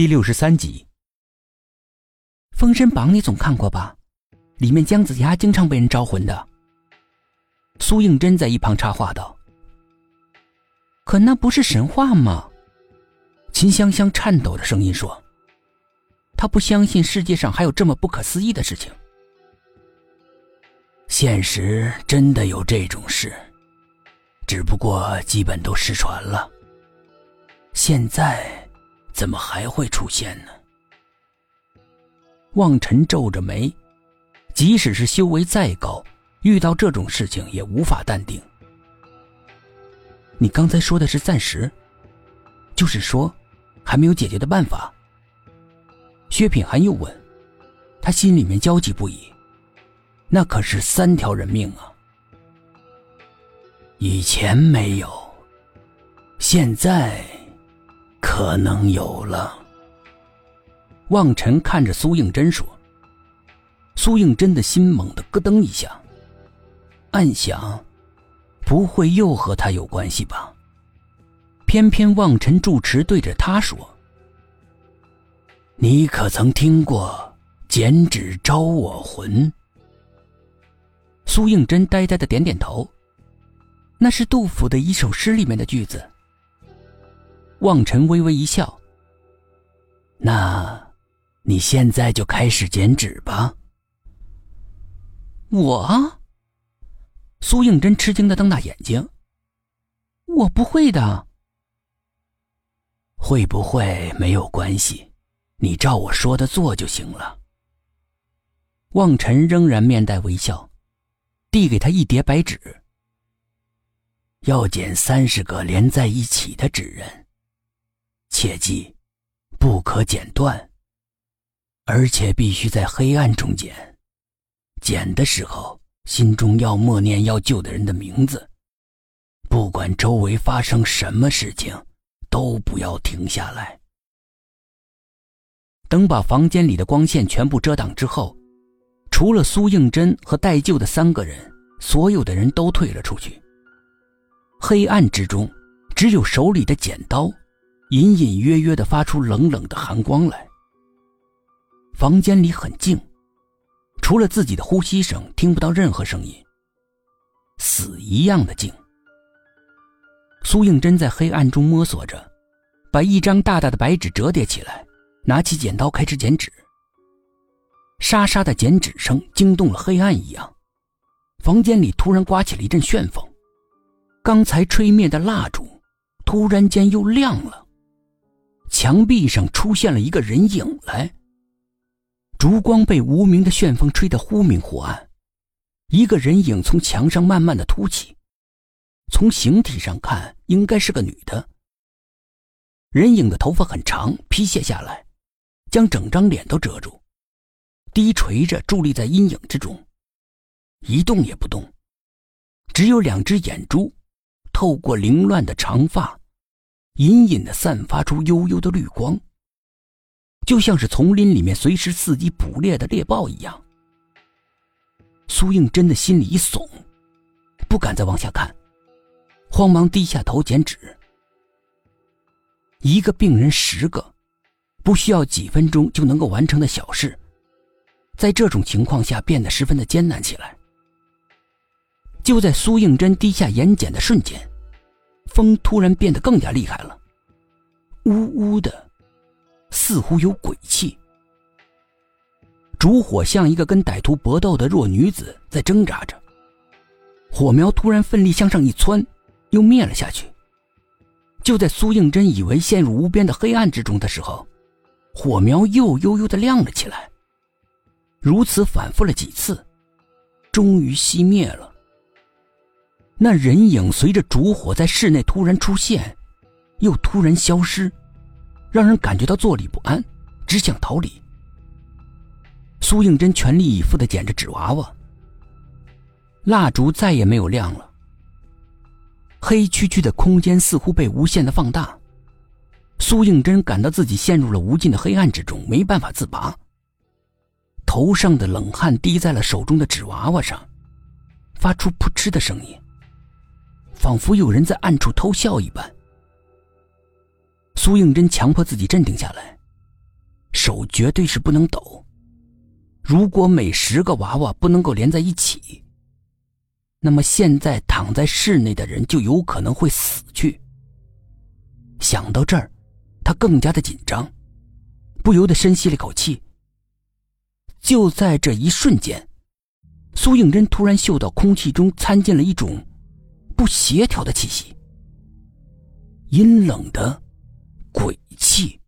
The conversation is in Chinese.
第六十三集，《封神榜》你总看过吧？里面姜子牙经常被人招魂的。苏应真在一旁插话道：“可那不是神话吗？”秦香香颤抖的声音说：“他不相信世界上还有这么不可思议的事情。现实真的有这种事，只不过基本都失传了。现在。”怎么还会出现呢？望尘皱着眉，即使是修为再高，遇到这种事情也无法淡定。你刚才说的是暂时，就是说还没有解决的办法。薛品涵又问，他心里面焦急不已。那可是三条人命啊！以前没有，现在。可能有了。望尘看着苏应真说：“苏应真的心猛地咯噔一下，暗想，不会又和他有关系吧？偏偏望尘住持对着他说：‘你可曾听过‘剪纸招我魂’？’苏应真呆呆的点点头，那是杜甫的一首诗里面的句子。”望尘微微一笑：“那，你现在就开始剪纸吧。”我，苏应真吃惊的瞪大眼睛：“我不会的。会不会没有关系，你照我说的做就行了。”望尘仍然面带微笑，递给他一叠白纸：“要剪三十个连在一起的纸人。”切记，不可剪断，而且必须在黑暗中剪。剪的时候，心中要默念要救的人的名字。不管周围发生什么事情，都不要停下来。等把房间里的光线全部遮挡之后，除了苏应真和待救的三个人，所有的人都退了出去。黑暗之中，只有手里的剪刀。隐隐约约的发出冷冷的寒光来。房间里很静，除了自己的呼吸声，听不到任何声音。死一样的静。苏应真在黑暗中摸索着，把一张大大的白纸折叠起来，拿起剪刀开始剪纸。沙沙的剪纸声惊动了黑暗一样，房间里突然刮起了一阵旋风，刚才吹灭的蜡烛突然间又亮了。墙壁上出现了一个人影来。烛光被无名的旋风吹得忽明忽暗，一个人影从墙上慢慢的凸起，从形体上看应该是个女的。人影的头发很长，披卸下来，将整张脸都遮住，低垂着伫立在阴影之中，一动也不动，只有两只眼珠，透过凌乱的长发。隐隐的散发出幽幽的绿光，就像是丛林里面随时伺机捕猎的猎豹一样。苏应真的心里一耸，不敢再往下看，慌忙低下头剪纸。一个病人十个，不需要几分钟就能够完成的小事，在这种情况下变得十分的艰难起来。就在苏应真低下眼睑的瞬间。风突然变得更加厉害了，呜呜的，似乎有鬼气。烛火像一个跟歹徒搏斗的弱女子在挣扎着，火苗突然奋力向上一窜，又灭了下去。就在苏应真以为陷入无边的黑暗之中的时候，火苗又悠悠的亮了起来。如此反复了几次，终于熄灭了。那人影随着烛火在室内突然出现，又突然消失，让人感觉到坐立不安，只想逃离。苏应真全力以赴的捡着纸娃娃，蜡烛再也没有亮了。黑黢黢的空间似乎被无限的放大，苏应真感到自己陷入了无尽的黑暗之中，没办法自拔。头上的冷汗滴在了手中的纸娃娃上，发出扑哧的声音。仿佛有人在暗处偷笑一般，苏应真强迫自己镇定下来，手绝对是不能抖。如果每十个娃娃不能够连在一起，那么现在躺在室内的人就有可能会死去。想到这儿，他更加的紧张，不由得深吸了一口气。就在这一瞬间，苏应真突然嗅到空气中掺进了一种不协调的气息，阴冷的鬼气。